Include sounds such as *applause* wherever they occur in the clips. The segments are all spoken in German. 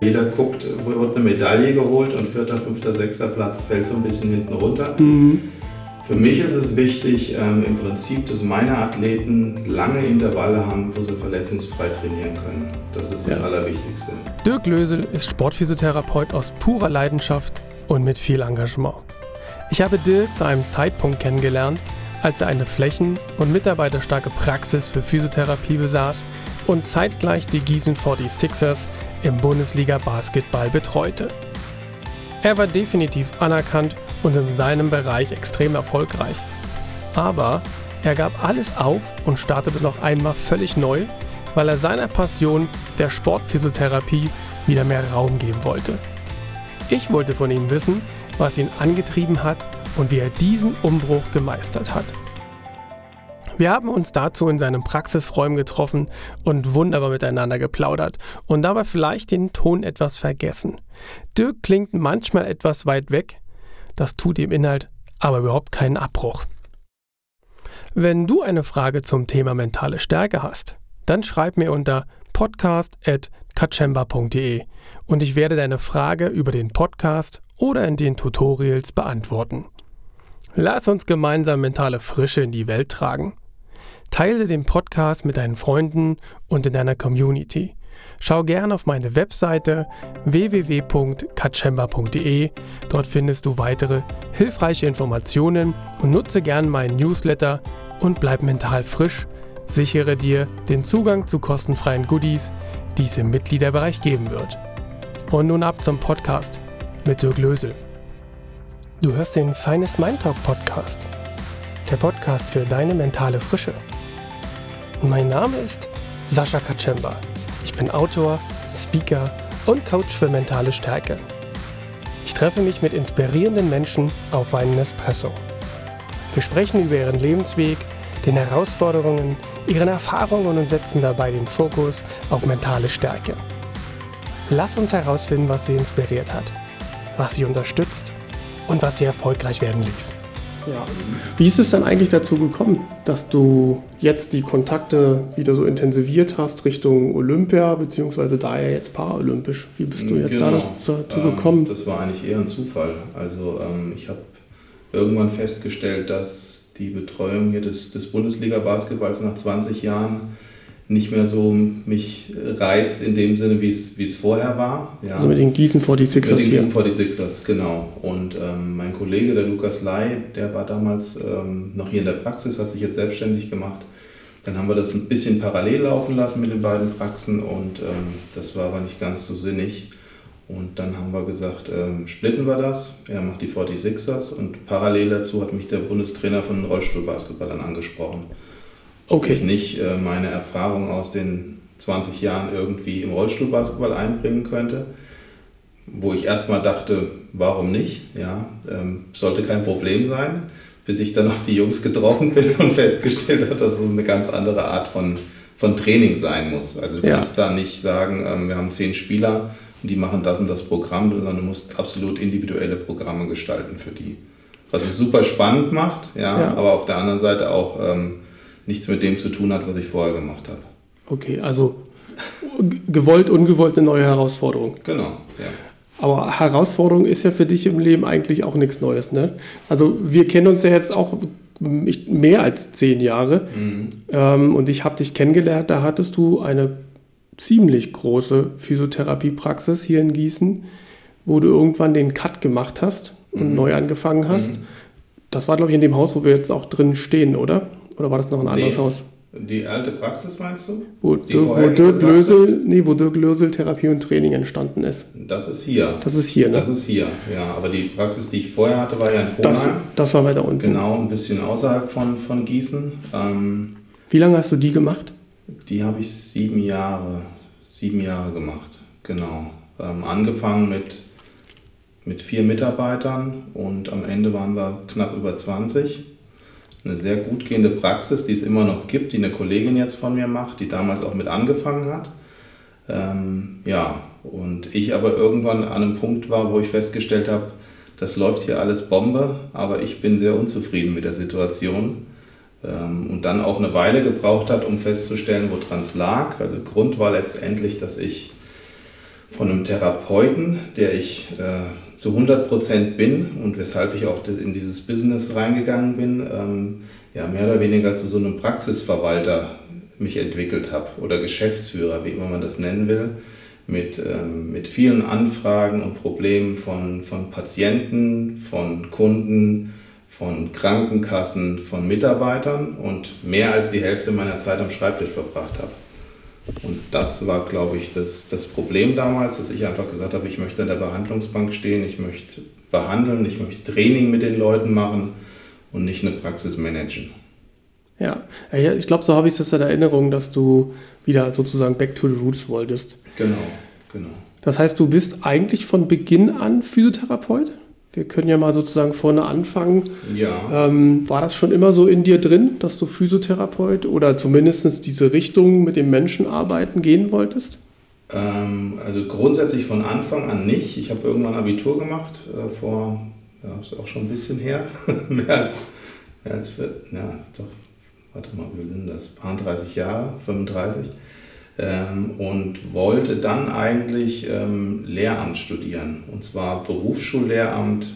Jeder guckt, wird eine Medaille geholt und vierter, fünfter, sechster Platz fällt so ein bisschen hinten runter. Mhm. Für mich ist es wichtig, ähm, im Prinzip, dass meine Athleten lange Intervalle haben, wo sie verletzungsfrei trainieren können. Das ist das ja. Allerwichtigste. Dirk Lösel ist Sportphysiotherapeut aus purer Leidenschaft und mit viel Engagement. Ich habe Dirk zu einem Zeitpunkt kennengelernt, als er eine flächen- und mitarbeiterstarke Praxis für Physiotherapie besaß und zeitgleich die Gießen 46ers im Bundesliga Basketball betreute. Er war definitiv anerkannt und in seinem Bereich extrem erfolgreich. Aber er gab alles auf und startete noch einmal völlig neu, weil er seiner Passion der Sportphysiotherapie wieder mehr Raum geben wollte. Ich wollte von ihm wissen, was ihn angetrieben hat und wie er diesen Umbruch gemeistert hat. Wir haben uns dazu in seinen Praxisräumen getroffen und wunderbar miteinander geplaudert und dabei vielleicht den Ton etwas vergessen. Dirk klingt manchmal etwas weit weg, das tut dem Inhalt aber überhaupt keinen Abbruch. Wenn du eine Frage zum Thema mentale Stärke hast, dann schreib mir unter podcast.kachemba.de und ich werde deine Frage über den Podcast oder in den Tutorials beantworten. Lass uns gemeinsam mentale Frische in die Welt tragen. Teile den Podcast mit deinen Freunden und in deiner Community. Schau gerne auf meine Webseite www.kachemba.de. Dort findest du weitere hilfreiche Informationen und nutze gerne meinen Newsletter und bleib mental frisch. Sichere dir den Zugang zu kostenfreien Goodies, die es im Mitgliederbereich geben wird. Und nun ab zum Podcast mit Dirk Lösel. Du hörst den Finest Mind Talk Podcast, der Podcast für deine mentale Frische. Mein Name ist Sascha Kaczemba. Ich bin Autor, Speaker und Coach für mentale Stärke. Ich treffe mich mit inspirierenden Menschen auf einen Espresso. Wir sprechen über ihren Lebensweg, den Herausforderungen, ihren Erfahrungen und setzen dabei den Fokus auf mentale Stärke. Lass uns herausfinden, was sie inspiriert hat, was sie unterstützt und was sie erfolgreich werden ließ. Ja. Wie ist es dann eigentlich dazu gekommen, dass du jetzt die Kontakte wieder so intensiviert hast Richtung Olympia, beziehungsweise da ja jetzt paralympisch? Wie bist du jetzt genau. da dazu gekommen? Ähm, das war eigentlich eher ein Zufall. Also ähm, ich habe irgendwann festgestellt, dass die Betreuung hier des, des Bundesliga-Basketballs nach 20 Jahren nicht mehr so mich reizt in dem Sinne, wie es, vorher war. Ja. Also mit den Gießen 46ers Mit den Gießen 46ers, genau. Und ähm, mein Kollege, der Lukas Lai, der war damals ähm, noch hier in der Praxis, hat sich jetzt selbstständig gemacht. Dann haben wir das ein bisschen parallel laufen lassen mit den beiden Praxen und ähm, das war aber nicht ganz so sinnig. Und dann haben wir gesagt, ähm, splitten wir das. Er macht die 46ers und parallel dazu hat mich der Bundestrainer von den Rollstuhlbasketballern angesprochen okay. ich nicht äh, meine Erfahrung aus den 20 Jahren irgendwie im Rollstuhlbasketball einbringen könnte. Wo ich erstmal dachte, warum nicht? Ja, ähm, sollte kein Problem sein, bis ich dann auf die Jungs getroffen bin *laughs* und festgestellt habe, dass es eine ganz andere Art von, von Training sein muss. Also du ja. kannst da nicht sagen, ähm, wir haben zehn Spieler und die machen das und das Programm, sondern du musst absolut individuelle Programme gestalten für die. Was es super spannend macht, ja, ja. aber auf der anderen Seite auch ähm, nichts mit dem zu tun hat, was ich vorher gemacht habe. Okay, also gewollt, ungewollt eine neue Herausforderung. Genau, ja. Aber Herausforderung ist ja für dich im Leben eigentlich auch nichts Neues. Ne? Also wir kennen uns ja jetzt auch mehr als zehn Jahre. Mhm. Ähm, und ich habe dich kennengelernt, da hattest du eine ziemlich große Physiotherapiepraxis hier in Gießen, wo du irgendwann den Cut gemacht hast und mhm. neu angefangen hast. Mhm. Das war, glaube ich, in dem Haus, wo wir jetzt auch drin stehen, oder? Oder war das noch ein anderes Haus? Die alte Praxis meinst du? Wo, wo Dirk Lösel, nee, wo Dirk Lösel Therapie und Training entstanden ist. Das ist hier. Das ist hier, ne? Das ist hier, ja. Aber die Praxis, die ich vorher hatte, war ja in Kronheim. Das, das war weiter unten. Genau, ein bisschen außerhalb von, von Gießen. Ähm, Wie lange hast du die gemacht? Die habe ich sieben Jahre, sieben Jahre gemacht, genau. Ähm, angefangen mit, mit vier Mitarbeitern und am Ende waren wir knapp über 20 eine sehr gut gehende Praxis, die es immer noch gibt, die eine Kollegin jetzt von mir macht, die damals auch mit angefangen hat. Ähm, ja, und ich aber irgendwann an einem Punkt war, wo ich festgestellt habe, das läuft hier alles Bombe, aber ich bin sehr unzufrieden mit der Situation. Ähm, und dann auch eine Weile gebraucht hat, um festzustellen, woran es lag. Also Grund war letztendlich, dass ich von einem Therapeuten, der ich äh, zu 100% bin und weshalb ich auch in dieses Business reingegangen bin, ähm, ja, mehr oder weniger zu so einem Praxisverwalter mich entwickelt habe oder Geschäftsführer, wie immer man das nennen will, mit, ähm, mit vielen Anfragen und Problemen von, von Patienten, von Kunden, von Krankenkassen, von Mitarbeitern und mehr als die Hälfte meiner Zeit am Schreibtisch verbracht habe. Und das war, glaube ich, das, das Problem damals, dass ich einfach gesagt habe, ich möchte an der Behandlungsbank stehen, ich möchte behandeln, ich möchte Training mit den Leuten machen und nicht eine Praxis managen. Ja, ich glaube, so habe ich es in Erinnerung, dass du wieder sozusagen back to the roots wolltest. Genau, genau. Das heißt, du bist eigentlich von Beginn an Physiotherapeut? Wir können ja mal sozusagen vorne anfangen. Ja. Ähm, war das schon immer so in dir drin, dass du Physiotherapeut oder zumindest diese Richtung mit dem Menschen arbeiten gehen wolltest? Ähm, also grundsätzlich von Anfang an nicht. Ich habe irgendwann Abitur gemacht, äh, vor, ja, ist auch schon ein bisschen her, *laughs* mehr als, mehr als, ja, doch, warte mal, wie sind das, paar 30 Jahre, 35 ähm, und wollte dann eigentlich ähm, Lehramt studieren. Und zwar Berufsschullehramt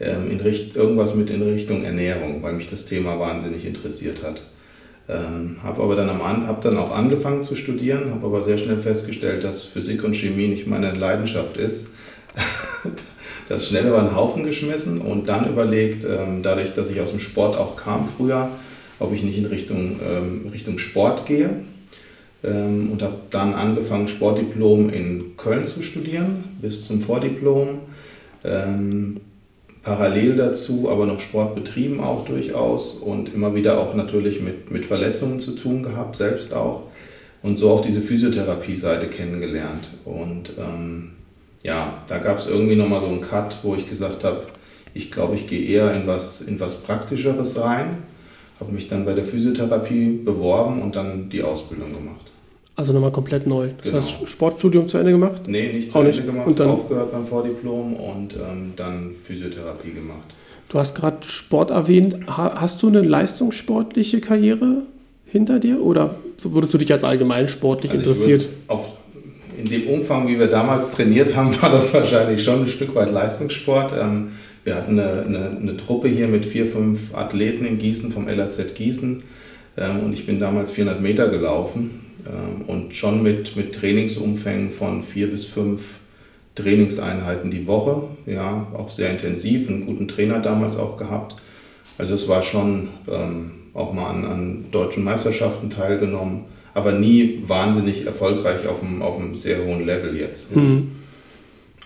ähm, in Richt irgendwas mit in Richtung Ernährung, weil mich das Thema wahnsinnig interessiert hat. Ähm, habe aber dann, am, hab dann auch angefangen zu studieren, habe aber sehr schnell festgestellt, dass Physik und Chemie nicht meine Leidenschaft ist. *laughs* das schnell über den Haufen geschmissen und dann überlegt, ähm, dadurch, dass ich aus dem Sport auch kam früher, ob ich nicht in Richtung, ähm, Richtung Sport gehe ähm, und habe dann angefangen, Sportdiplom in Köln zu studieren, bis zum Vordiplom. Ähm, parallel dazu aber noch Sport betrieben auch durchaus und immer wieder auch natürlich mit, mit Verletzungen zu tun gehabt, selbst auch. Und so auch diese Physiotherapie-Seite kennengelernt. Und ähm, ja, da gab es irgendwie nochmal so einen Cut, wo ich gesagt habe, ich glaube, ich gehe eher in was, in was Praktischeres rein habe mich dann bei der Physiotherapie beworben und dann die Ausbildung gemacht. Also nochmal komplett neu. Das genau. heißt, Sportstudium zu Ende gemacht? Nee, nicht zu Auch Ende nicht. gemacht, und dann, aufgehört beim Vordiplom und ähm, dann Physiotherapie gemacht. Du hast gerade Sport erwähnt. Hast du eine leistungssportliche Karriere hinter dir oder wurdest du dich als allgemein sportlich also interessiert? Auf, in dem Umfang, wie wir damals trainiert haben, *laughs* war das wahrscheinlich schon ein Stück weit Leistungssport. Ähm, wir hatten eine, eine, eine, Truppe hier mit vier, fünf Athleten in Gießen vom LAZ Gießen ähm, und ich bin damals 400 Meter gelaufen ähm, und schon mit, mit Trainingsumfängen von vier bis fünf Trainingseinheiten die Woche, ja, auch sehr intensiv, einen guten Trainer damals auch gehabt. Also es war schon ähm, auch mal an, an, deutschen Meisterschaften teilgenommen, aber nie wahnsinnig erfolgreich auf einem, auf einem sehr hohen Level jetzt. Mhm.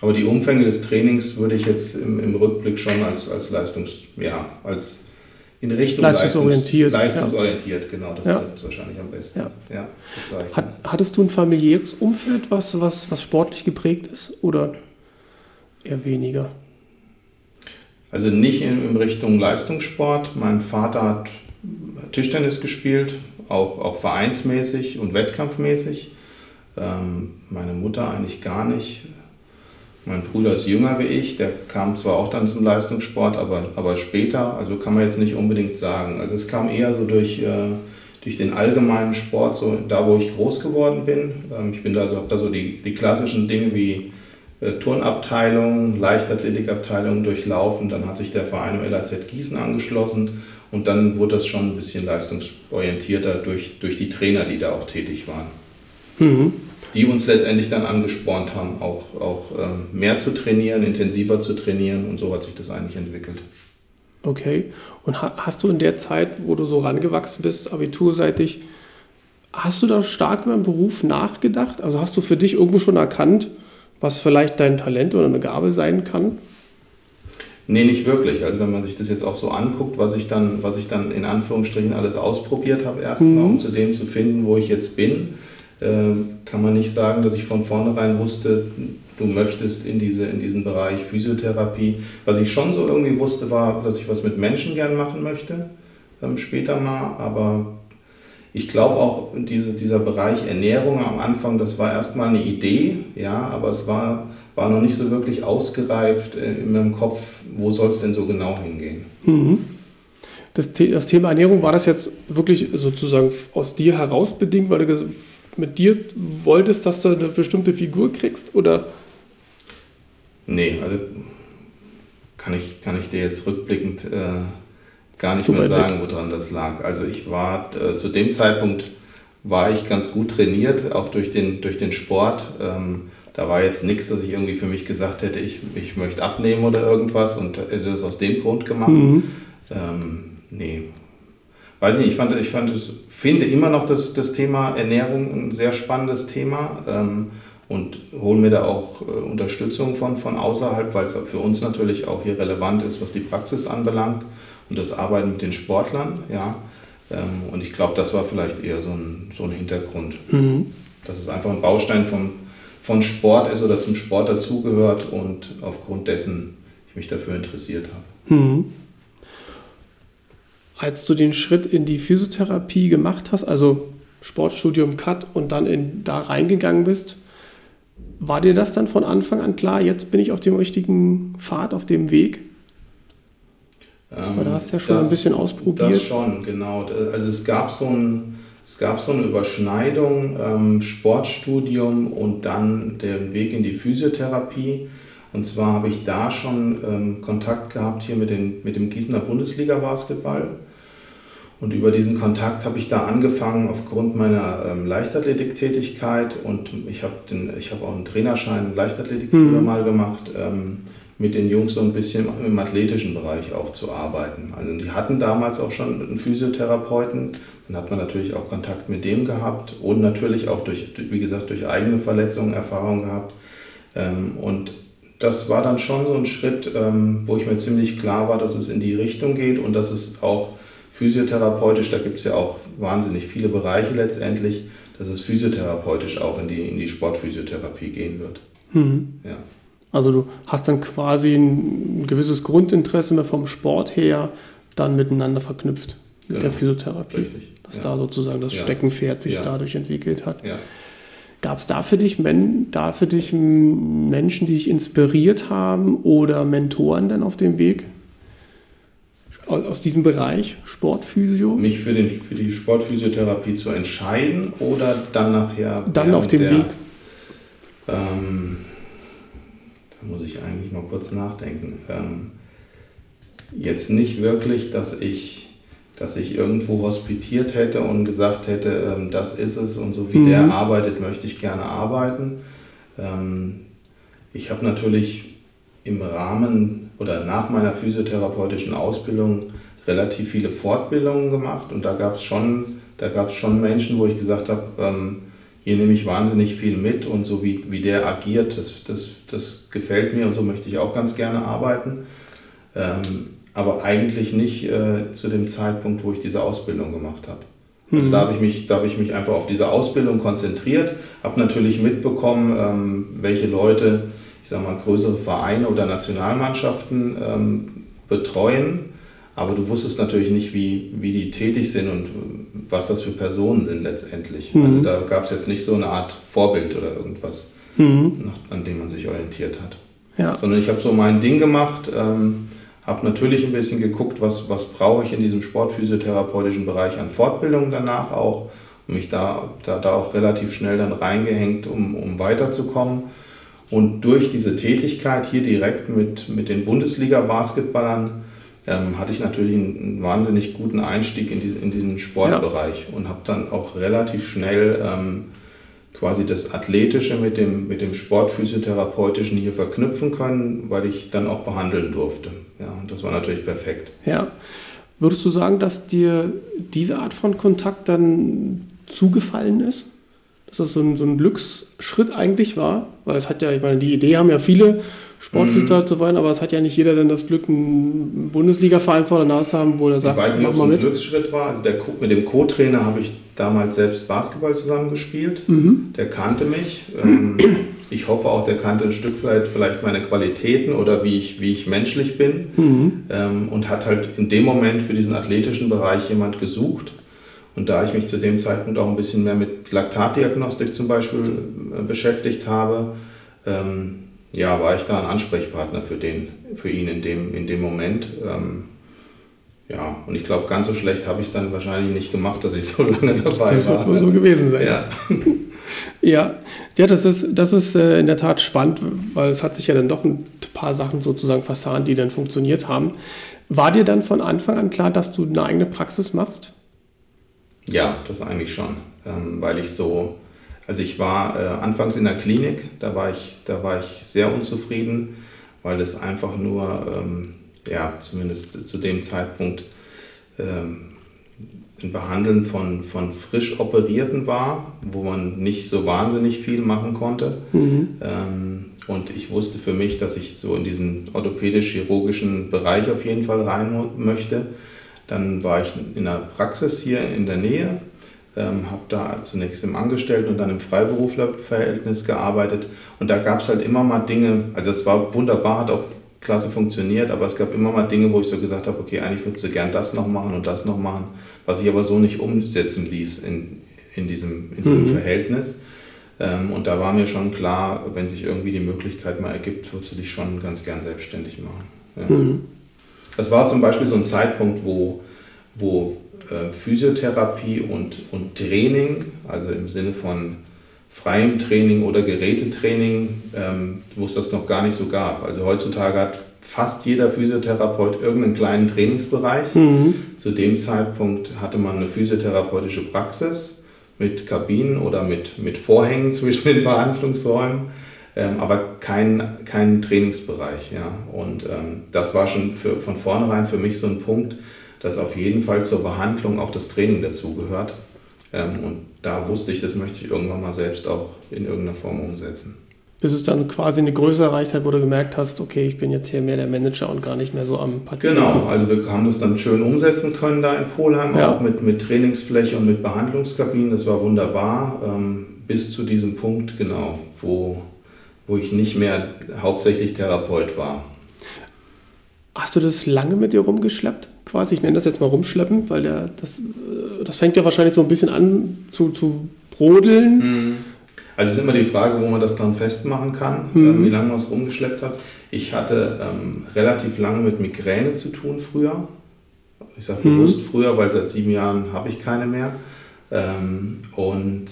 Aber die Umfänge des Trainings würde ich jetzt im, im Rückblick schon als, als Leistungs, ja, als in Richtung leistungsorientiert. leistungsorientiert, ja. genau, das ja. trifft es wahrscheinlich am besten. Ja. ja Hat, hattest du ein familiäres Umfeld, was, was, was sportlich geprägt ist oder eher weniger? Also nicht in, in Richtung Leistungssport. Mein Vater hat Tischtennis gespielt, auch, auch vereinsmäßig und wettkampfmäßig. Ähm, meine Mutter eigentlich gar nicht. Mein Bruder ist jünger wie ich, der kam zwar auch dann zum Leistungssport, aber, aber später, also kann man jetzt nicht unbedingt sagen. Also es kam eher so durch, äh, durch den allgemeinen Sport, so da wo ich groß geworden bin. Ähm, ich bin da so, habe da so die, die klassischen Dinge wie äh, Turnabteilung, Leichtathletikabteilung durchlaufen. Dann hat sich der Verein im LAZ Gießen angeschlossen und dann wurde das schon ein bisschen leistungsorientierter durch, durch die Trainer, die da auch tätig waren. Mhm die uns letztendlich dann angespornt haben, auch, auch ähm, mehr zu trainieren, intensiver zu trainieren und so hat sich das eigentlich entwickelt. Okay. Und hast du in der Zeit, wo du so rangewachsen bist, abiturseitig, hast du da stark über den Beruf nachgedacht? Also hast du für dich irgendwo schon erkannt, was vielleicht dein Talent oder eine Gabe sein kann? Nee, nicht wirklich. Also wenn man sich das jetzt auch so anguckt, was ich dann, was ich dann in Anführungsstrichen alles ausprobiert habe, erstmal, mhm. um zu dem zu finden, wo ich jetzt bin, kann man nicht sagen, dass ich von vornherein wusste, du möchtest in, diese, in diesen Bereich Physiotherapie. Was ich schon so irgendwie wusste, war, dass ich was mit Menschen gern machen möchte, ähm, später mal. Aber ich glaube auch, diese, dieser Bereich Ernährung am Anfang, das war erstmal eine Idee, ja, aber es war, war noch nicht so wirklich ausgereift äh, in meinem Kopf, wo soll es denn so genau hingehen. Mhm. Das, das Thema Ernährung, war das jetzt wirklich sozusagen aus dir heraus bedingt, weil du mit dir wolltest, dass du eine bestimmte Figur kriegst? Oder? Nee, also kann ich, kann ich dir jetzt rückblickend äh, gar nicht Super mehr sagen, woran das lag. Also ich war äh, zu dem Zeitpunkt war ich ganz gut trainiert, auch durch den, durch den Sport. Ähm, da war jetzt nichts, dass ich irgendwie für mich gesagt hätte, ich, ich möchte abnehmen oder irgendwas und hätte das aus dem Grund gemacht. Mhm. Ähm, nee. Weiß ich nicht, ich, fand, ich fand es, finde immer noch das, das Thema Ernährung ein sehr spannendes Thema ähm, und hole mir da auch äh, Unterstützung von, von außerhalb, weil es für uns natürlich auch hier relevant ist, was die Praxis anbelangt und das Arbeiten mit den Sportlern. Ja. Ähm, und ich glaube, das war vielleicht eher so ein, so ein Hintergrund. Mhm. Dass es einfach ein Baustein vom, von Sport ist oder zum Sport dazugehört und aufgrund dessen ich mich dafür interessiert habe. Mhm. Als du den Schritt in die Physiotherapie gemacht hast, also Sportstudium Cut und dann in, da reingegangen bist, war dir das dann von Anfang an klar, jetzt bin ich auf dem richtigen Pfad, auf dem Weg? Ähm, Aber da hast du ja schon das, ein bisschen ausprobiert. Das schon, genau. Also es gab so, ein, es gab so eine Überschneidung, ähm, Sportstudium und dann der Weg in die Physiotherapie. Und zwar habe ich da schon ähm, Kontakt gehabt hier mit, den, mit dem Gießener Bundesliga-Basketball. Und über diesen Kontakt habe ich da angefangen aufgrund meiner ähm, Leichtathletiktätigkeit und ich habe hab auch einen Trainerschein Leichtathletik mhm. früher mal gemacht. Ähm, mit den Jungs so ein bisschen im athletischen Bereich auch zu arbeiten. Also die hatten damals auch schon einen Physiotherapeuten, dann hat man natürlich auch Kontakt mit dem gehabt und natürlich auch durch, wie gesagt, durch eigene Verletzungen Erfahrung gehabt. Ähm, und das war dann schon so ein Schritt, ähm, wo ich mir ziemlich klar war, dass es in die Richtung geht und dass es auch physiotherapeutisch, da gibt es ja auch wahnsinnig viele Bereiche letztendlich, dass es physiotherapeutisch auch in die, in die Sportphysiotherapie gehen wird. Mhm. Ja. Also du hast dann quasi ein gewisses Grundinteresse mehr vom Sport her dann miteinander verknüpft mit genau. der Physiotherapie. Richtig. Dass ja. da sozusagen das ja. Steckenpferd sich ja. dadurch entwickelt hat. Gab es da für dich, da für dich Menschen, die dich inspiriert haben oder Mentoren dann auf dem Weg? Aus diesem Bereich Sportphysio? Mich für, den, für die Sportphysiotherapie zu entscheiden oder dann nachher. Dann auf dem der, Weg. Ähm, da muss ich eigentlich mal kurz nachdenken. Ähm, jetzt nicht wirklich, dass ich, dass ich irgendwo hospitiert hätte und gesagt hätte, ähm, das ist es und so wie mhm. der arbeitet, möchte ich gerne arbeiten. Ähm, ich habe natürlich im Rahmen oder nach meiner physiotherapeutischen Ausbildung relativ viele Fortbildungen gemacht und da gab es schon, schon Menschen, wo ich gesagt habe, ähm, hier nehme ich wahnsinnig viel mit und so wie, wie der agiert, das, das, das gefällt mir und so möchte ich auch ganz gerne arbeiten. Ähm, aber eigentlich nicht äh, zu dem Zeitpunkt, wo ich diese Ausbildung gemacht habe. Also mhm. da habe ich, mich, hab ich mich einfach auf diese Ausbildung konzentriert, habe natürlich mitbekommen, ähm, welche Leute, ich sage mal, größere Vereine oder Nationalmannschaften ähm, betreuen aber du wusstest natürlich nicht, wie, wie die tätig sind und was das für Personen sind letztendlich. Mhm. Also da gab es jetzt nicht so eine Art Vorbild oder irgendwas, mhm. nach, an dem man sich orientiert hat. Ja. Sondern ich habe so mein Ding gemacht, ähm, habe natürlich ein bisschen geguckt, was, was brauche ich in diesem sportphysiotherapeutischen Bereich an Fortbildung danach auch und mich da, da, da auch relativ schnell dann reingehängt, um, um weiterzukommen. Und durch diese Tätigkeit hier direkt mit, mit den Bundesliga-Basketballern ähm, hatte ich natürlich einen, einen, wahnsinnig guten Einstieg in, diese, in diesen Sportbereich ja. und habe dann auch relativ schnell ähm, quasi das Athletische mit dem, mit dem Sportphysiotherapeutischen hier verknüpfen können, weil ich dann auch behandeln durfte. Ja, und das war natürlich perfekt. Ja. Würdest du sagen, dass dir diese Art von Kontakt dann zugefallen ist? Dass das so ein, so ein Glücksschritt eigentlich war? Weil es hat ja, ich meine, die Idee haben ja viele Sportvisiter mhm. zu wollen, aber es hat ja nicht jeder dann das Glück, einen Bundesliga-Verein vor der Nase zu haben, wo er sagt, ich weiß nicht, ob es ein mit. Glücksschritt war. Also der, mit dem Co-Trainer habe ich damals selbst Basketball zusammengespielt. Mhm. Der kannte mich. Ähm, *clears throat* ich hoffe auch, der kannte ein Stück vielleicht, vielleicht meine Qualitäten oder wie ich, wie ich menschlich bin. Mhm. Ähm, und hat halt in dem Moment für diesen athletischen Bereich jemand gesucht. Und da ich mich zu dem Zeitpunkt auch ein bisschen mehr mit Laktatdiagnostik zum Beispiel äh, beschäftigt habe, ähm, ja, war ich da ein Ansprechpartner für, den, für ihn in dem, in dem Moment. Ähm, ja, und ich glaube, ganz so schlecht habe ich es dann wahrscheinlich nicht gemacht, dass ich so *laughs* lange dabei das war. Das wird wohl so gewesen sein. Ja. *laughs* Ja, ja das ist, das ist äh, in der Tat spannend, weil es hat sich ja dann doch ein paar Sachen sozusagen versahnt, die dann funktioniert haben. War dir dann von Anfang an klar, dass du eine eigene Praxis machst? Ja, das eigentlich schon, ähm, weil ich so, also ich war äh, anfangs in der Klinik, da war ich, da war ich sehr unzufrieden, weil es einfach nur, ähm, ja, zumindest zu dem Zeitpunkt ähm, ein Behandeln von, von frisch Operierten war, wo man nicht so wahnsinnig viel machen konnte. Mhm. Und ich wusste für mich, dass ich so in diesen orthopädisch-chirurgischen Bereich auf jeden Fall rein möchte. Dann war ich in einer Praxis hier in der Nähe, ähm, habe da zunächst im Angestellten- und dann im Freiberuflerverhältnis gearbeitet. Und da gab es halt immer mal Dinge, also es war wunderbar, hat auch klasse funktioniert, aber es gab immer mal Dinge, wo ich so gesagt habe, okay, eigentlich würdest du gern das noch machen und das noch machen, was ich aber so nicht umsetzen ließ in, in diesem, in diesem mhm. Verhältnis. Ähm, und da war mir schon klar, wenn sich irgendwie die Möglichkeit mal ergibt, würdest du dich schon ganz gern selbstständig machen. Ja. Mhm. Das war zum Beispiel so ein Zeitpunkt, wo, wo äh, Physiotherapie und, und Training, also im Sinne von freiem Training oder Gerätetraining, ähm, wo es das noch gar nicht so gab. Also heutzutage hat fast jeder Physiotherapeut irgendeinen kleinen Trainingsbereich. Mhm. Zu dem Zeitpunkt hatte man eine physiotherapeutische Praxis mit Kabinen oder mit, mit Vorhängen *laughs* zwischen den Behandlungsräumen, ähm, aber keinen kein Trainingsbereich. Ja. Und ähm, das war schon für, von vornherein für mich so ein Punkt, dass auf jeden Fall zur Behandlung auch das Training dazugehört. Ähm, und da wusste ich, das möchte ich irgendwann mal selbst auch in irgendeiner Form umsetzen. Bis es dann quasi eine Größe erreicht hat, wo du gemerkt hast, okay, ich bin jetzt hier mehr der Manager und gar nicht mehr so am Patienten. Genau, also wir haben das dann schön umsetzen können da in Polheim, ja. auch mit, mit Trainingsfläche und mit Behandlungskabinen. Das war wunderbar, ähm, bis zu diesem Punkt, genau, wo, wo ich nicht mehr hauptsächlich Therapeut war. Hast du das lange mit dir rumgeschleppt? Quasi, ich nenne das jetzt mal rumschleppen, weil der, das, äh, das fängt ja wahrscheinlich so ein bisschen an zu, zu brodeln. Mhm. Also es ist immer die Frage, wo man das dann festmachen kann, mhm. wie lange man es rumgeschleppt hat. Ich hatte ähm, relativ lange mit Migräne zu tun früher. Ich sage mhm. bewusst früher, weil seit sieben Jahren habe ich keine mehr. Ähm, und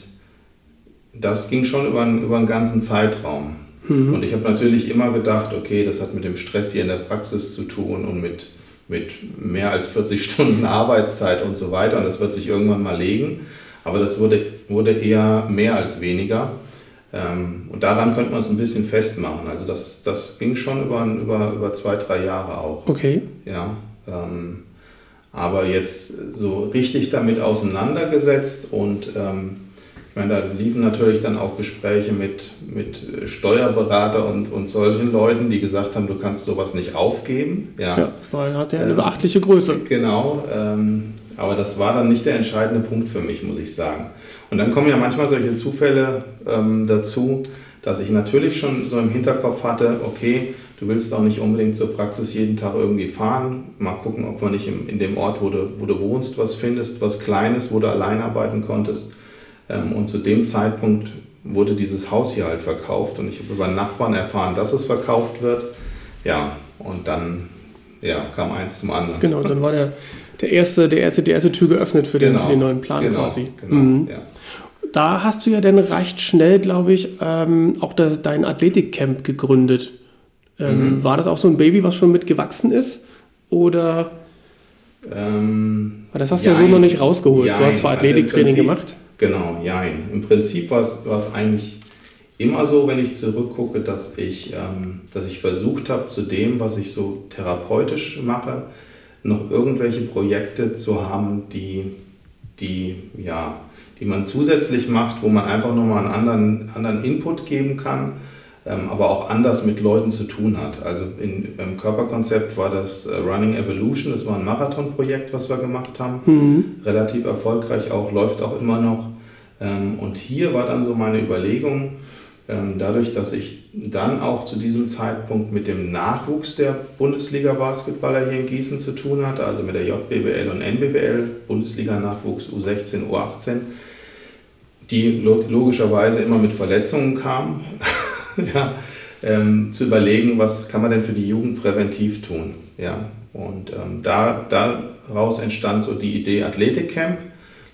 das ging schon über, einen, über einen ganzen Zeitraum. Mhm. Und ich habe natürlich immer gedacht, okay, das hat mit dem Stress hier in der Praxis zu tun und mit, mit mehr als 40 *laughs* Stunden Arbeitszeit und so weiter. Und das wird sich irgendwann mal legen. Aber das wurde, wurde eher mehr als weniger. Ähm, und daran könnte man es ein bisschen festmachen. Also das, das ging schon über, über, über zwei, drei Jahre auch. Okay. Ja. Ähm, aber jetzt so richtig damit auseinandergesetzt und ähm, meine, da liefen natürlich dann auch Gespräche mit, mit Steuerberater und, und solchen Leuten, die gesagt haben, du kannst sowas nicht aufgeben. Ja, ja das war, hat ja eine ähm, beachtliche Größe. Genau, ähm, aber das war dann nicht der entscheidende Punkt für mich, muss ich sagen. Und dann kommen ja manchmal solche Zufälle ähm, dazu, dass ich natürlich schon so im Hinterkopf hatte, okay, du willst auch nicht unbedingt zur Praxis jeden Tag irgendwie fahren. Mal gucken, ob man nicht in, in dem Ort, wo du, wo du wohnst, was findest, was Kleines, wo du allein arbeiten konntest. Ähm, und zu dem Zeitpunkt wurde dieses Haus hier halt verkauft und ich habe über Nachbarn erfahren, dass es verkauft wird. Ja, und dann ja, kam eins zum anderen. Genau, dann war der, der, erste, der erste, die erste Tür geöffnet für den, genau, für den neuen Plan genau, quasi. Genau, mhm. ja. Da hast du ja dann recht schnell, glaube ich, ähm, auch das, dein Athletikcamp gegründet. Ähm, mhm. War das auch so ein Baby, was schon mitgewachsen ist? Oder? Ähm, das hast du ja so noch nicht rausgeholt. Jein. Du hast zwar also Athletiktraining also gemacht. Genau, ja. Im Prinzip war es eigentlich immer so, wenn ich zurückgucke, dass ich, ähm, dass ich versucht habe, zu dem, was ich so therapeutisch mache, noch irgendwelche Projekte zu haben, die, die, ja, die man zusätzlich macht, wo man einfach nochmal einen anderen, anderen Input geben kann, aber auch anders mit Leuten zu tun hat. Also in, im Körperkonzept war das äh, Running Evolution, das war ein Marathonprojekt, was wir gemacht haben, mhm. relativ erfolgreich auch, läuft auch immer noch. Ähm, und hier war dann so meine Überlegung, ähm, dadurch, dass ich dann auch zu diesem Zeitpunkt mit dem Nachwuchs der Bundesliga-Basketballer hier in Gießen zu tun hatte, also mit der JBBL und NBBL, Bundesliga-Nachwuchs U16, U18, die logischerweise immer mit Verletzungen kamen, *laughs* ja, ähm, zu überlegen, was kann man denn für die Jugend präventiv tun. Ja? Und ähm, da, daraus entstand so die Idee Athletikcamp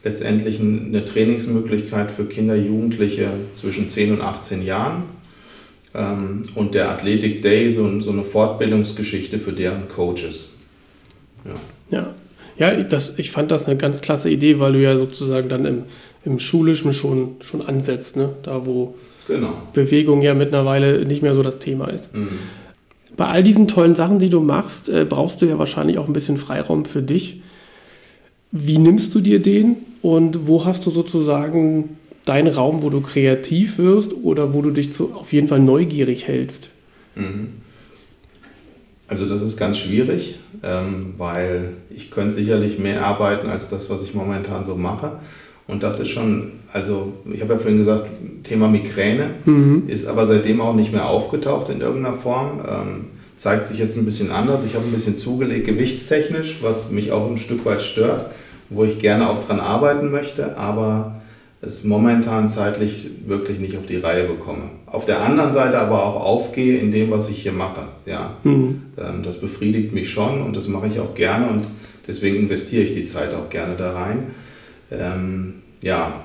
letztendlich eine Trainingsmöglichkeit für Kinder, Jugendliche zwischen 10 und 18 Jahren. Ähm, und der Athletic Day so, so eine Fortbildungsgeschichte für deren Coaches. Ja, ja. ja das, ich fand das eine ganz klasse Idee, weil du ja sozusagen dann im, im Schulischen schon, schon ansetzt, ne? da wo genau. Bewegung ja mittlerweile nicht mehr so das Thema ist. Mhm. Bei all diesen tollen Sachen, die du machst, äh, brauchst du ja wahrscheinlich auch ein bisschen Freiraum für dich. Wie nimmst du dir den und wo hast du sozusagen deinen Raum, wo du kreativ wirst oder wo du dich zu, auf jeden Fall neugierig hältst? Mhm. Also das ist ganz schwierig, ähm, weil ich könnte sicherlich mehr arbeiten als das, was ich momentan so mache. Und das ist schon, also ich habe ja vorhin gesagt, Thema Migräne mhm. ist aber seitdem auch nicht mehr aufgetaucht in irgendeiner Form. Ähm, zeigt sich jetzt ein bisschen anders. Ich habe ein bisschen zugelegt, gewichtstechnisch, was mich auch ein Stück weit stört, wo ich gerne auch dran arbeiten möchte, aber es momentan zeitlich wirklich nicht auf die Reihe bekomme. Auf der anderen Seite aber auch aufgehe in dem, was ich hier mache. Ja, mhm. ähm, das befriedigt mich schon und das mache ich auch gerne und deswegen investiere ich die Zeit auch gerne da rein ähm, ja,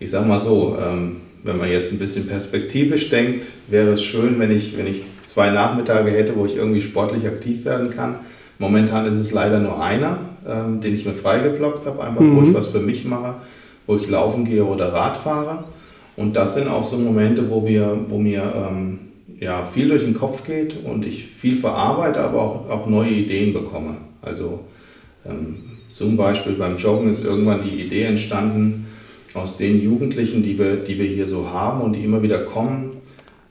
ich sag mal so, ähm, wenn man jetzt ein bisschen perspektivisch denkt, wäre es schön, wenn ich, wenn ich zwei Nachmittage hätte, wo ich irgendwie sportlich aktiv werden kann. Momentan ist es leider nur einer, ähm, den ich mir freigeblockt habe, einfach mhm. wo ich was für mich mache, wo ich laufen gehe oder Rad fahre. Und das sind auch so Momente, wo, wir, wo mir ähm, ja, viel durch den Kopf geht und ich viel verarbeite, aber auch, auch neue Ideen bekomme. Also ähm, zum Beispiel beim Joggen ist irgendwann die Idee entstanden, aus den Jugendlichen, die wir, die wir hier so haben und die immer wieder kommen,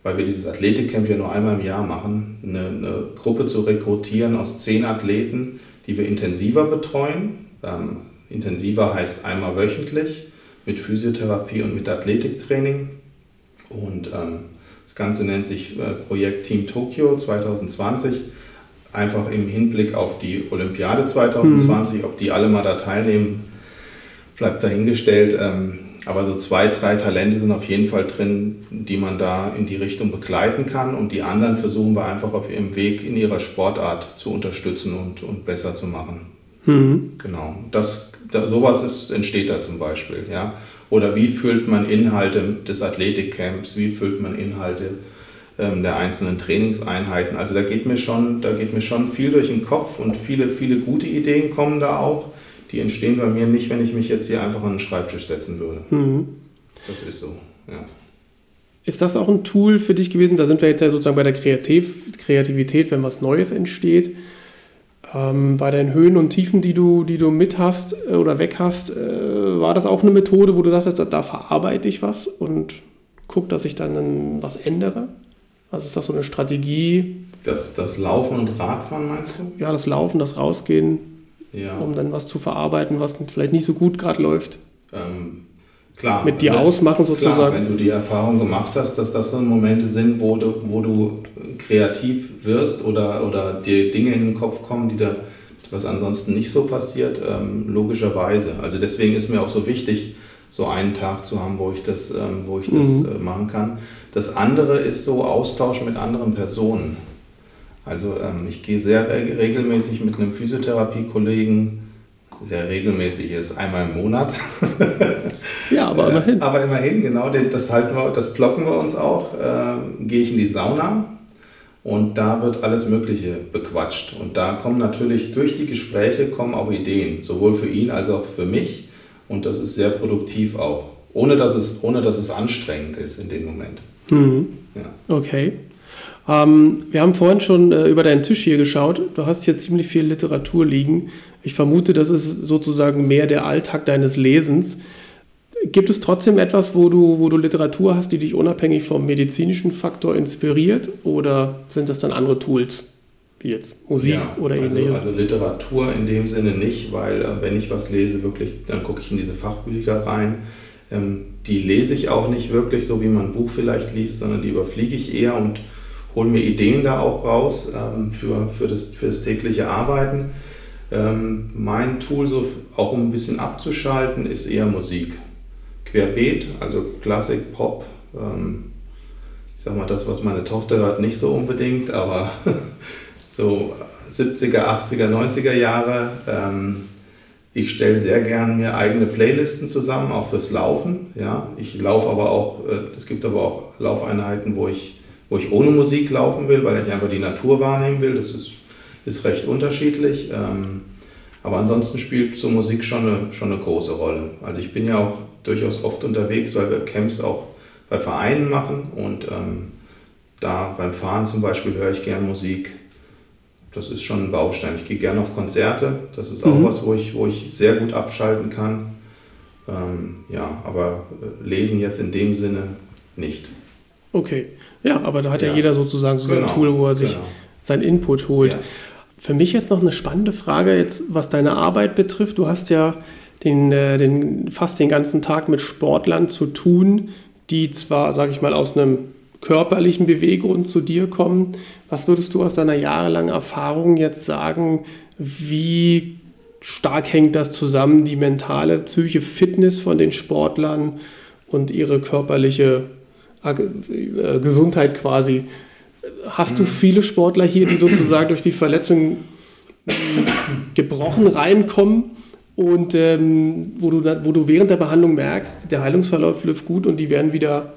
weil wir dieses Athletikcamp ja nur einmal im Jahr machen, eine, eine Gruppe zu rekrutieren aus zehn Athleten, die wir intensiver betreuen. Ähm, intensiver heißt einmal wöchentlich mit Physiotherapie und mit Athletiktraining. Und ähm, das Ganze nennt sich äh, Projekt Team Tokio 2020 einfach im Hinblick auf die Olympiade 2020, mhm. ob die alle mal da teilnehmen, bleibt dahingestellt. Ähm, aber so zwei, drei Talente sind auf jeden Fall drin, die man da in die Richtung begleiten kann. Und die anderen versuchen wir einfach auf ihrem Weg in ihrer Sportart zu unterstützen und, und besser zu machen. Mhm. Genau. Das, da, sowas ist, entsteht da zum Beispiel. Ja? Oder wie füllt man Inhalte des Athletikcamps, wie füllt man Inhalte ähm, der einzelnen Trainingseinheiten. Also da geht mir schon, da geht mir schon viel durch den Kopf und viele, viele gute Ideen kommen da auch. Die entstehen bei mir nicht, wenn ich mich jetzt hier einfach an den Schreibtisch setzen würde. Mhm. Das ist so, ja. Ist das auch ein Tool für dich gewesen? Da sind wir jetzt ja sozusagen bei der Kreativ Kreativität, wenn was Neues entsteht. Ähm, bei den Höhen und Tiefen, die du, die du mit hast äh, oder weg hast, äh, war das auch eine Methode, wo du sagtest, da, verarbeite ich was und gucke, dass ich dann was ändere? Also ist das so eine Strategie? Das, das Laufen und Radfahren meinst du? Ja, das Laufen, das Rausgehen, ja. um dann was zu verarbeiten, was vielleicht nicht so gut gerade läuft. Ähm, klar. Mit dir wenn, ausmachen sozusagen. Klar, wenn du die Erfahrung gemacht hast, dass das so Momente sind, wo du, wo du kreativ wirst oder, oder dir Dinge in den Kopf kommen, die da, was ansonsten nicht so passiert, ähm, logischerweise. Also deswegen ist mir auch so wichtig, so einen Tag zu haben, wo ich das, ähm, wo ich das mhm. äh, machen kann. Das andere ist so Austausch mit anderen Personen. Also ähm, ich gehe sehr regelmäßig mit einem Physiotherapie-Kollegen, sehr regelmäßig ist einmal im Monat. *laughs* ja, aber äh, immerhin. aber immerhin, genau, das halten wir, das blocken wir uns auch. Äh, gehe ich in die Sauna und da wird alles Mögliche bequatscht. Und da kommen natürlich durch die Gespräche kommen auch Ideen, sowohl für ihn als auch für mich. Und das ist sehr produktiv auch, ohne dass es, ohne dass es anstrengend ist in dem Moment. Mhm. Ja. Okay. Ähm, wir haben vorhin schon äh, über deinen Tisch hier geschaut. Du hast hier ziemlich viel Literatur liegen. Ich vermute, das ist sozusagen mehr der Alltag deines Lesens. Gibt es trotzdem etwas, wo du, wo du Literatur hast, die dich unabhängig vom medizinischen Faktor inspiriert? Oder sind das dann andere Tools? Wie jetzt Musik ja, oder also, ähnliches? Also Literatur in dem Sinne nicht, weil äh, wenn ich was lese, wirklich, dann gucke ich in diese Fachbücher rein ähm, die lese ich auch nicht wirklich so, wie man ein Buch vielleicht liest, sondern die überfliege ich eher und hole mir Ideen da auch raus ähm, für, für, das, für das tägliche Arbeiten. Ähm, mein Tool, so auch um ein bisschen abzuschalten, ist eher Musik. Querbeet, also Klassik, Pop. Ähm, ich sag mal, das, was meine Tochter hört, nicht so unbedingt, aber *laughs* so 70er, 80er, 90er Jahre. Ähm, Ich stelle sehr gern mir eigene Playlisten zusammen, auch fürs Laufen. Ja, ich laufe aber auch, äh, es gibt aber auch Laufeinheiten, wo ich, wo ich ohne Musik laufen will, weil ich einfach die Natur wahrnehmen will. Das ist, ist recht unterschiedlich. Ähm, aber ansonsten spielt so Musik schon eine, schon eine große Rolle. Also ich bin ja auch durchaus oft unterwegs, weil wir Camps auch bei Vereinen machen und ähm, da beim Fahren zum Beispiel höre ich gern Musik das ist schon ein Baustein. Ich gehe gerne auf Konzerte. Das ist auch mhm. was, wo ich, wo ich sehr gut abschalten kann. Ähm, ja, aber äh, lesen jetzt in dem Sinne nicht. Okay. Ja, aber da hat ja, ja jeder sozusagen so genau. sein Tool, wo er sich genau. seinen Input holt. Ja. Für mich jetzt noch eine spannende Frage, jetzt, was deine Arbeit betrifft. Du hast ja den, äh, den, fast den ganzen Tag mit Sportlern zu tun, die zwar, sage ich mal, aus einem körperlichen Beweggrund zu dir kommen. Was würdest du aus deiner jahrelangen Erfahrung jetzt sagen, wie stark hängt das zusammen, die mentale, psychische Fitness von den Sportlern und ihre körperliche Gesundheit quasi? Hast du mhm. viele Sportler hier, die sozusagen durch die Verletzung gebrochen reinkommen und ähm, wo, du, wo du während der Behandlung merkst, der Heilungsverlauf läuft gut und die werden wieder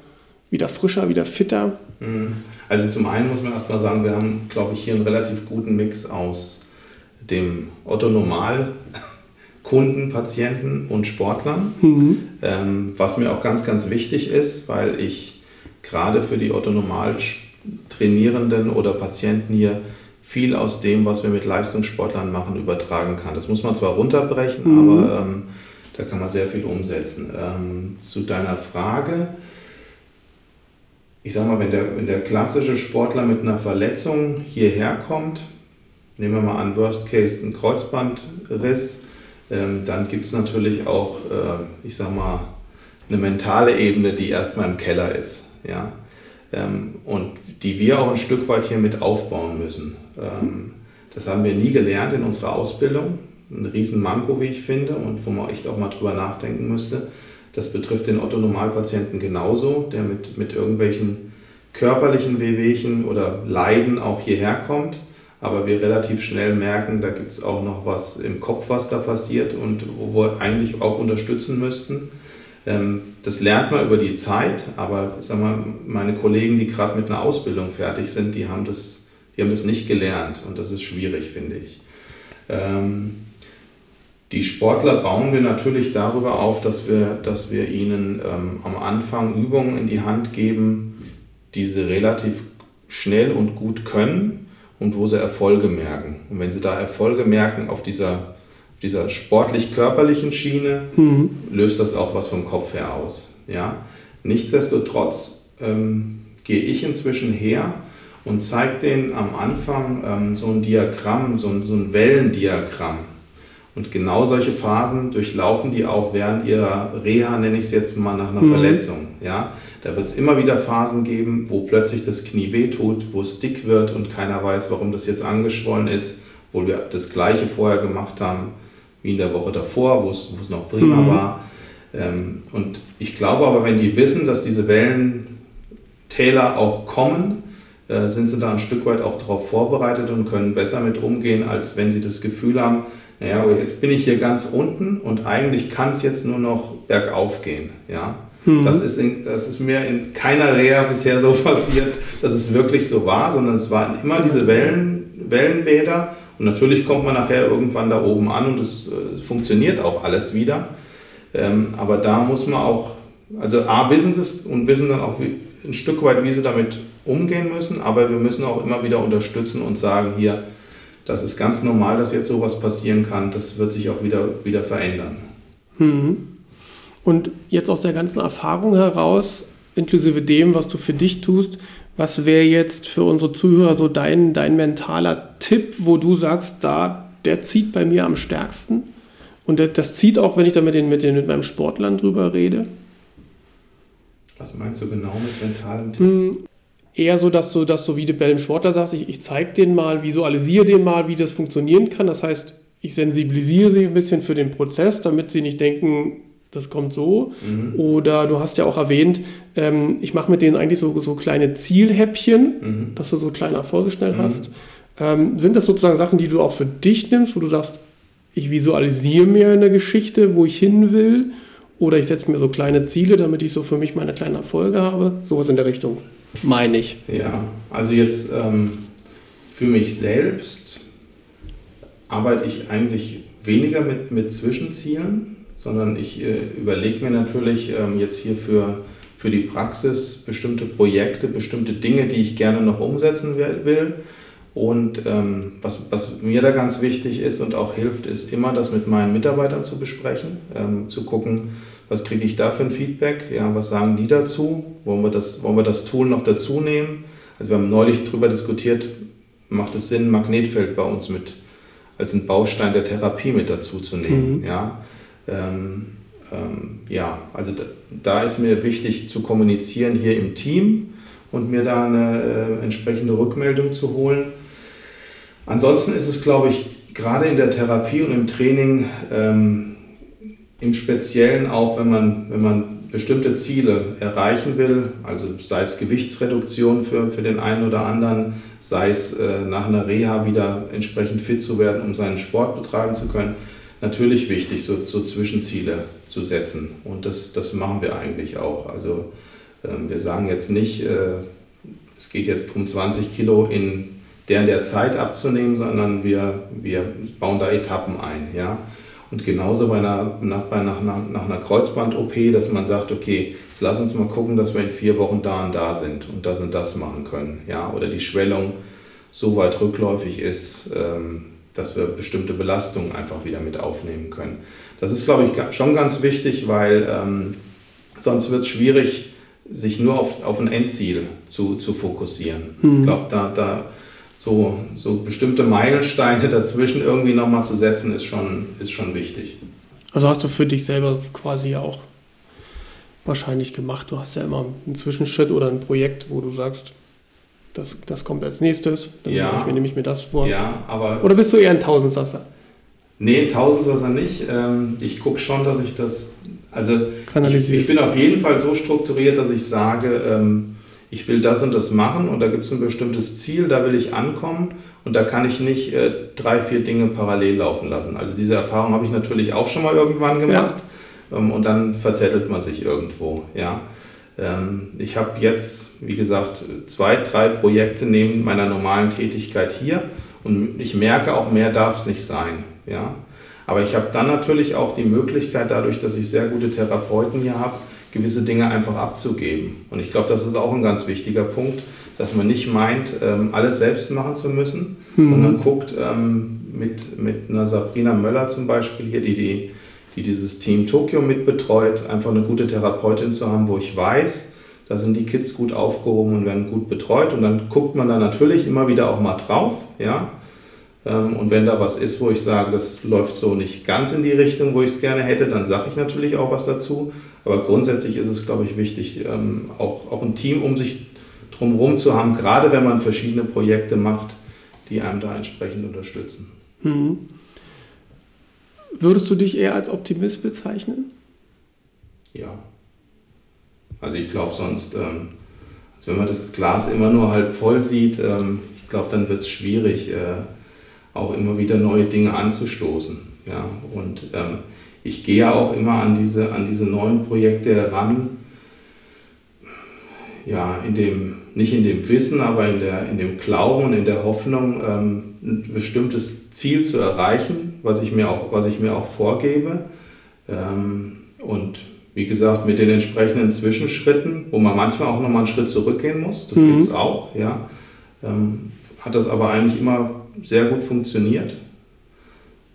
wieder frischer, wieder fitter? Mhm. Also zum einen muss man erstmal sagen, wir haben, glaube ich, hier einen relativ guten Mix aus dem Otto Normal *laughs* Kunden, Patienten und Sportlern, mhm. ähm, was mir auch ganz, ganz wichtig ist, weil ich gerade für die Otto Normal Trainierenden oder Patienten hier viel aus dem, was wir mit Leistungssportlern machen, übertragen kann. Das muss man zwar runterbrechen, mhm. aber ähm, da kann man sehr viel umsetzen. Ähm, zu deiner Frage, ich sag mal, wenn der, wenn der klassische Sportler mit einer Verletzung hierher kommt, nehmen wir mal an, Worst Case, ein Kreuzbandriss, ähm, dann gibt es natürlich auch, äh, ich sag mal, eine mentale Ebene, die erstmal im Keller ist. Ja? Ähm, und die wir auch ein Stück weit hier mit aufbauen müssen. Ähm, das haben wir nie gelernt in unserer Ausbildung. Ein Riesenmanko, wie ich finde, und wo man echt auch mal drüber nachdenken müsste. Das betrifft den Otto-Normalpatienten genauso, der mit, mit irgendwelchen körperlichen Wehwehchen oder Leiden auch hierher kommt. Aber wir relativ schnell merken, da gibt es auch noch was im Kopf, was da passiert und wo wir eigentlich auch unterstützen müssten. Ähm, das lernt man über die Zeit, aber sag mal, meine Kollegen, die gerade mit einer Ausbildung fertig sind, die haben, das, die haben das nicht gelernt und das ist schwierig, finde ich. Ähm, die Sportler bauen wir natürlich darüber auf, dass wir, dass wir ihnen ähm, am Anfang Übungen in die Hand geben, die sie relativ schnell und gut können und wo sie Erfolge merken. Und wenn sie da Erfolge merken auf dieser, dieser sportlich-körperlichen Schiene, mhm. löst das auch was vom Kopf her aus. Ja? Nichtsdestotrotz ähm, gehe ich inzwischen her und zeige denen am Anfang ähm, so ein Diagramm, so ein, so ein Wellendiagramm und genau solche Phasen durchlaufen die auch während ihrer Reha, nenne ich es jetzt mal, nach einer mhm. Verletzung. Ja? Da wird es immer wieder Phasen geben, wo plötzlich das Knie wehtut, wo es dick wird und keiner weiß, warum das jetzt angeschwollen ist, obwohl wir das Gleiche vorher gemacht haben wie in der Woche davor, wo es, noch prima mhm. war. Ähm, und ich glaube aber, wenn die wissen, dass diese Wellentäler auch kommen, äh, sind sie da ein Stück weit auch darauf vorbereitet und können besser mit umgehen, als wenn sie das Gefühl haben, naja, jetzt bin ich hier ganz unten und eigentlich kann es jetzt nur noch bergauf gehen. Ja? Mhm. Das, ist in, das ist mir in keiner Reha bisher so *laughs* passiert, dass es wirklich so war, sondern es waren immer diese Wellen, Wellenbäder und natürlich kommt man nachher irgendwann da oben an und es äh, funktioniert auch alles wieder. Ähm, aber da muss man auch, also A, wissen sie es und wissen dann auch wie, ein Stück weit, wie sie damit umgehen müssen, aber wir müssen auch immer wieder unterstützen und sagen, hier, das ist ganz normal, dass jetzt sowas passieren kann. Das wird sich auch wieder, wieder verändern. Mhm. Und jetzt aus der ganzen Erfahrung heraus, inklusive dem, was du für dich tust, was wäre jetzt für unsere Zuhörer so dein, dein mentaler Tipp, wo du sagst, da, der zieht bei mir am stärksten? Und das, zieht auch, wenn ich da mit, den, mit, den, mit meinem Sportlern drüber rede? Was meinst du genau mit mentalem Tipp? Hm, eher so, dass du, dass du wie du bei dem Sportler sagst, ich, ich zeige den mal, visualisiere den mal, wie das funktionieren kann. Das heißt, ich sensibilisiere sie ein bisschen für den Prozess, damit sie nicht denken, das kommt so. Mhm. Oder du hast ja auch erwähnt, ähm, ich mache mit denen eigentlich so, so kleine Zielhäppchen, mhm. dass du so kleine Erfolge schnell mhm. hast. Ähm, sind das sozusagen Sachen, die du auch für dich nimmst, wo du sagst, ich visualisiere mir eine Geschichte, wo ich hin will, oder ich setze mir so kleine Ziele, damit ich so für mich meine kleinen Erfolge habe. Sowas in der Richtung, meine ich. Ja, also jetzt ähm, für mich selbst arbeite ich eigentlich weniger mit, mit Zwischenzielen, sondern ich äh, überlege mir natürlich ähm, jetzt hier für, für die Praxis bestimmte Projekte, bestimmte Dinge, die ich gerne noch umsetzen will. Und ähm, was, was mir da ganz wichtig ist und auch hilft, ist immer das mit meinen Mitarbeitern zu besprechen, ähm, zu gucken, was kriege ich da für ein Feedback, ja, was sagen die dazu, wollen wir das, wollen wir das Tool noch dazu nehmen. Also wir haben neulich darüber diskutiert, macht es Sinn, Magnetfeld bei uns mit als einen Baustein der Therapie mit dazu zu nehmen. Mhm. Ja, ähm, ähm, ja, also da, da, ist mir wichtig zu kommunizieren hier im Team und mir da eine äh, entsprechende Rückmeldung zu holen. Ansonsten ist es, glaube ich, gerade in der Therapie und im Training, ähm, im Speziellen auch, wenn man, wenn man bestimmte Ziele erreichen will, also sei es Gewichtsreduktion für, für den einen oder anderen, sei es äh, nach einer Reha wieder entsprechend fit zu werden, um seinen Sport betreiben zu können, natürlich wichtig, so, so Zwischenziele zu setzen. Und das, das machen wir eigentlich auch. Also ähm, wir sagen jetzt nicht, äh, es geht jetzt darum, 20 Kilo in der der Zeit abzunehmen, sondern wir, wir bauen da Etappen ein. Ja? Und genauso bei einer, nach, bei, nach, nach, nach einer Kreuzband-OP, dass man sagt, okay, jetzt lass uns mal gucken, dass wir in vier Wochen da und da sind und das und das machen können. Ja? Oder die Schwellung so weit rückläufig ist, ähm, dass wir bestimmte Belastungen einfach wieder mit aufnehmen können. Das ist, glaube ich, schon ganz wichtig, weil ähm, sonst wird es schwierig, sich nur auf, auf ein Endziel zu, zu fokussieren. Mhm. Ich glaube, da, da so, so bestimmte Meilensteine *laughs* dazwischen irgendwie nochmal zu setzen, ist schon, ist schon wichtig. Also hast du für dich selber quasi auch wahrscheinlich gemacht. Du hast ja immer einen Zwischenschritt oder ein Projekt, wo du sagst, das, das kommt als nächstes, dann ja, ich mir, nehme ich mir das vor. Ja, aber oder bist du eher ein Tausendsasser? Nee, Tausendsasser nicht. Ähm, ich gucke schon, dass ich das, also ich, ich, bin auf jeden Fall so strukturiert, dass ich sage, ähm, ich will das und das machen und da gibt es ein bestimmtes Ziel, da will ich ankommen und da kann ich nicht äh, drei, vier Dinge parallel laufen lassen. Also diese Erfahrung habe ich natürlich auch schon mal irgendwann gemacht ja. ähm, und dann verzettelt man sich irgendwo. Ja. Ähm, ich habe jetzt, wie gesagt, zwei, drei Projekte neben meiner normalen Tätigkeit hier und ich merke auch, mehr darf es nicht sein. Ja. Aber ich habe dann natürlich auch die Möglichkeit, dadurch, dass ich sehr gute Therapeuten hier habe, gewisse Dinge einfach abzugeben. Und ich glaube, das ist auch ein ganz wichtiger Punkt, dass man nicht meint, ähm, alles selbst machen zu müssen, mhm. sondern guckt ähm, mit, mit einer Sabrina Möller zum Beispiel hier, die, die, die dieses Team Tokio mitbetreut, einfach eine gute Therapeutin zu haben, wo ich weiß, da sind die Kids gut aufgehoben und werden gut betreut. Und dann guckt man da natürlich immer wieder auch mal drauf, ja. Ähm, und wenn da was ist, wo ich sage, das läuft so nicht ganz in die Richtung, wo ich es gerne hätte, dann sage ich natürlich auch was dazu. Aber grundsätzlich ist es, glaube ich, wichtig, ähm, auch, auch ein Team um sich drumherum zu haben, gerade wenn man verschiedene Projekte macht, die einem da entsprechend unterstützen. Mhm. Würdest du dich eher als Optimist bezeichnen? Ja. Also ich glaube sonst, ähm, als wenn man das Glas immer nur halb voll sieht, ähm, ich glaube, dann wird es schwierig, äh, auch immer wieder neue Dinge anzustoßen. Ja? Und ähm, ich gehe ja auch immer an diese, an diese neuen Projekte heran, ja, in dem, nicht in dem Wissen, aber in, der, in dem Glauben und in der Hoffnung, ähm, ein bestimmtes Ziel zu erreichen, was ich mir auch, was ich mir auch vorgebe. Ähm, und wie gesagt, mit den entsprechenden Zwischenschritten, wo man manchmal auch nochmal einen Schritt zurückgehen muss, das mhm. gibt es auch, ja, ähm, hat das aber eigentlich immer sehr gut funktioniert.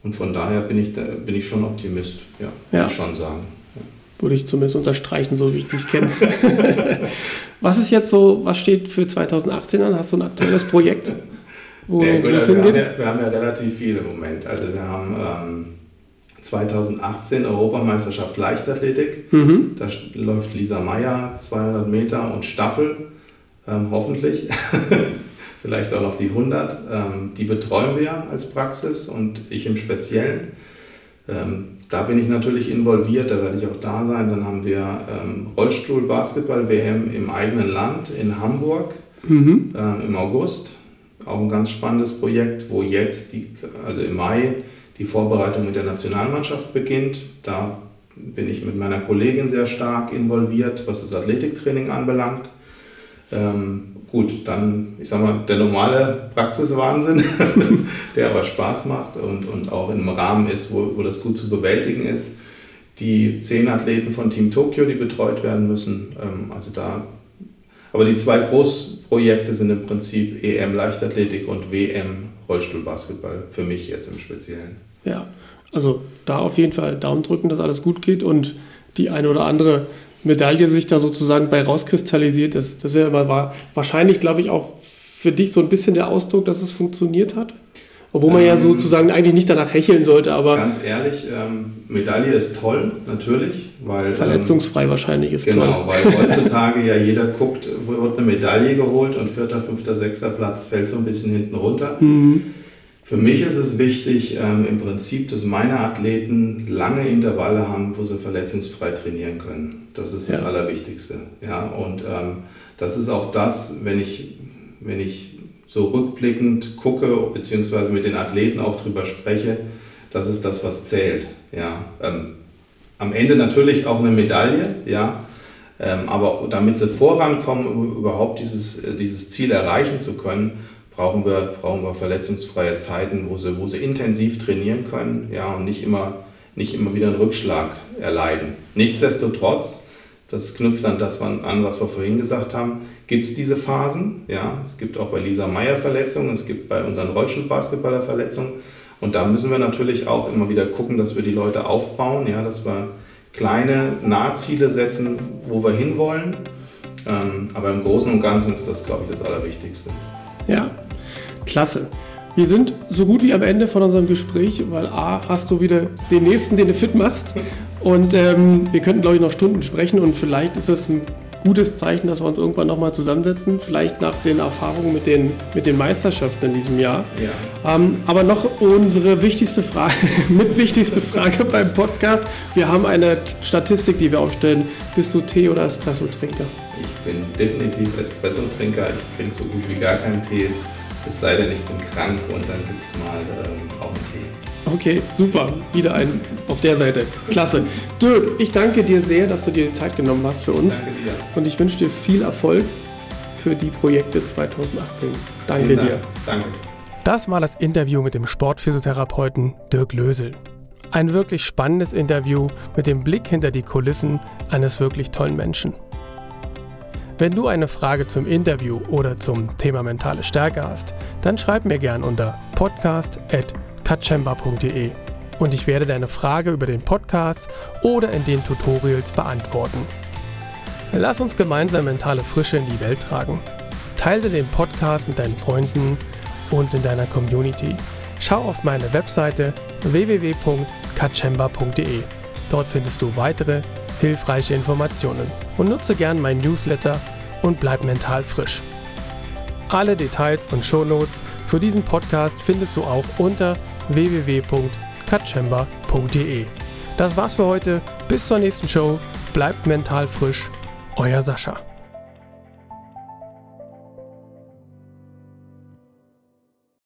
Und von daher bin ich, da, bin ich schon Optimist, ja, ja. würde ich schon sagen. Ja. Würde ich zumindest unterstreichen, so wie ich dich kenne. *laughs* was ist jetzt so, was steht für 2018 an? Hast du ein aktuelles Projekt, wo nee, gut, hingeht? Wir haben, ja, wir haben ja relativ viel im Moment. Also wir haben ähm, 2018 Europameisterschaft Leichtathletik. Mhm. Da läuft Lisa Meyer 200 Meter und Staffel, ähm, hoffentlich. *laughs* vielleicht auch noch die 100. Ähm, die betreuen wir als Praxis und ich im Speziellen. Ähm, da bin ich natürlich involviert, da werde ich auch da sein. Dann haben wir ähm, Rollstuhl-Basketball-WM im eigenen Land in Hamburg mhm. ähm, im August. Auch ein ganz spannendes Projekt, wo jetzt, die, also im Mai, die Vorbereitung mit der Nationalmannschaft beginnt. Da bin ich mit meiner Kollegin sehr stark involviert, was das Athletiktraining anbelangt. Ähm, gut, dann, ich sag mal, der normale Praxiswahnsinn, *laughs* der aber Spaß macht und, und auch im Rahmen ist, wo, wo das gut zu bewältigen ist. Die zehn Athleten von Team Tokio, die betreut werden müssen. Ähm, also da, aber die zwei Großprojekte sind im Prinzip EM Leichtathletik und WM Rollstuhlbasketball, für mich jetzt im Speziellen. Ja, also da auf jeden Fall Daumen drücken, dass alles gut geht und die eine oder andere Medaille sich da sozusagen bei rauskristallisiert. Das, das war wahrscheinlich, glaube ich, auch für dich so ein bisschen der Ausdruck, dass es funktioniert hat. Obwohl man ähm, ja sozusagen eigentlich nicht danach hecheln sollte, aber. Ganz ehrlich, ähm, Medaille ist toll, natürlich, weil. Verletzungsfrei ähm, wahrscheinlich ist genau, toll. Genau, weil *laughs* heutzutage ja jeder guckt, wo wird eine Medaille geholt und vierter, fünfter, sechster Platz fällt so ein bisschen hinten runter. Mhm. Für mich ist es wichtig, ähm, im Prinzip, dass meine Athleten lange Intervalle haben, wo sie verletzungsfrei trainieren können. Das ist das ja. Allerwichtigste. Ja? Und ähm, das ist auch das, wenn ich, wenn ich so rückblickend gucke, beziehungsweise mit den Athleten auch drüber spreche, das ist das, was zählt. Ja? Ähm, am Ende natürlich auch eine Medaille, ja, ähm, aber damit sie vorankommen, um überhaupt dieses, äh, dieses Ziel erreichen zu können, brauchen wir, brauchen wir verletzungsfreie Zeiten, wo sie, wo sie intensiv trainieren können ja, und nicht immer, nicht immer wieder einen Rückschlag erleiden. Nichtsdestotrotz, das knüpft an das an, was wir vorhin gesagt haben, gibt es diese Phasen. Ja, es gibt auch bei Lisa Meyer Verletzungen, es gibt bei unseren Rollstuhlbasketballer Verletzungen. Und da müssen wir natürlich auch immer wieder gucken, dass wir die Leute aufbauen, ja, dass wir kleine Nahziele setzen, wo wir hinwollen. Ähm, aber im Großen und Ganzen ist das, glaube ich, das Allerwichtigste. Ja, Klasse. Wir sind so gut wie am Ende von unserem Gespräch, weil A, hast du wieder den nächsten, den du fit machst. Und ähm, wir könnten, glaube ich, noch Stunden sprechen und vielleicht ist es ein gutes Zeichen, dass wir uns irgendwann nochmal zusammensetzen, vielleicht nach den Erfahrungen mit den, mit den Meisterschaften in diesem Jahr. Ja. Ähm, aber noch unsere wichtigste *laughs* Frage, mit wichtigste Frage beim Podcast. Wir haben eine Statistik, die wir aufstellen. Bist du Tee- oder Espresso-Trinker? Ich bin definitiv Espresso-Trinker. Ich trinke so gut wie gar keinen Tee. Es sei denn, ich bin krank und dann gibt es mal ähm, auch einen Tee. Okay, super. Wieder ein auf der Seite. Klasse. Dirk, ich danke dir sehr, dass du dir die Zeit genommen hast für uns. Danke dir. Und ich wünsche dir viel Erfolg für die Projekte 2018. Danke Dank. dir. Danke. Das war das Interview mit dem Sportphysiotherapeuten Dirk Lösel. Ein wirklich spannendes Interview mit dem Blick hinter die Kulissen eines wirklich tollen Menschen. Wenn du eine Frage zum Interview oder zum Thema mentale Stärke hast, dann schreib mir gern unter podcast.katschemba.de und ich werde deine Frage über den Podcast oder in den Tutorials beantworten. Lass uns gemeinsam mentale Frische in die Welt tragen. Teile den Podcast mit deinen Freunden und in deiner Community. Schau auf meine Webseite www.katschemba.de. Dort findest du weitere hilfreiche Informationen und nutze gern mein Newsletter und bleib mental frisch. Alle Details und Shownotes zu diesem Podcast findest du auch unter www.katschemba.de. Das war's für heute. Bis zur nächsten Show. Bleibt mental frisch. Euer Sascha.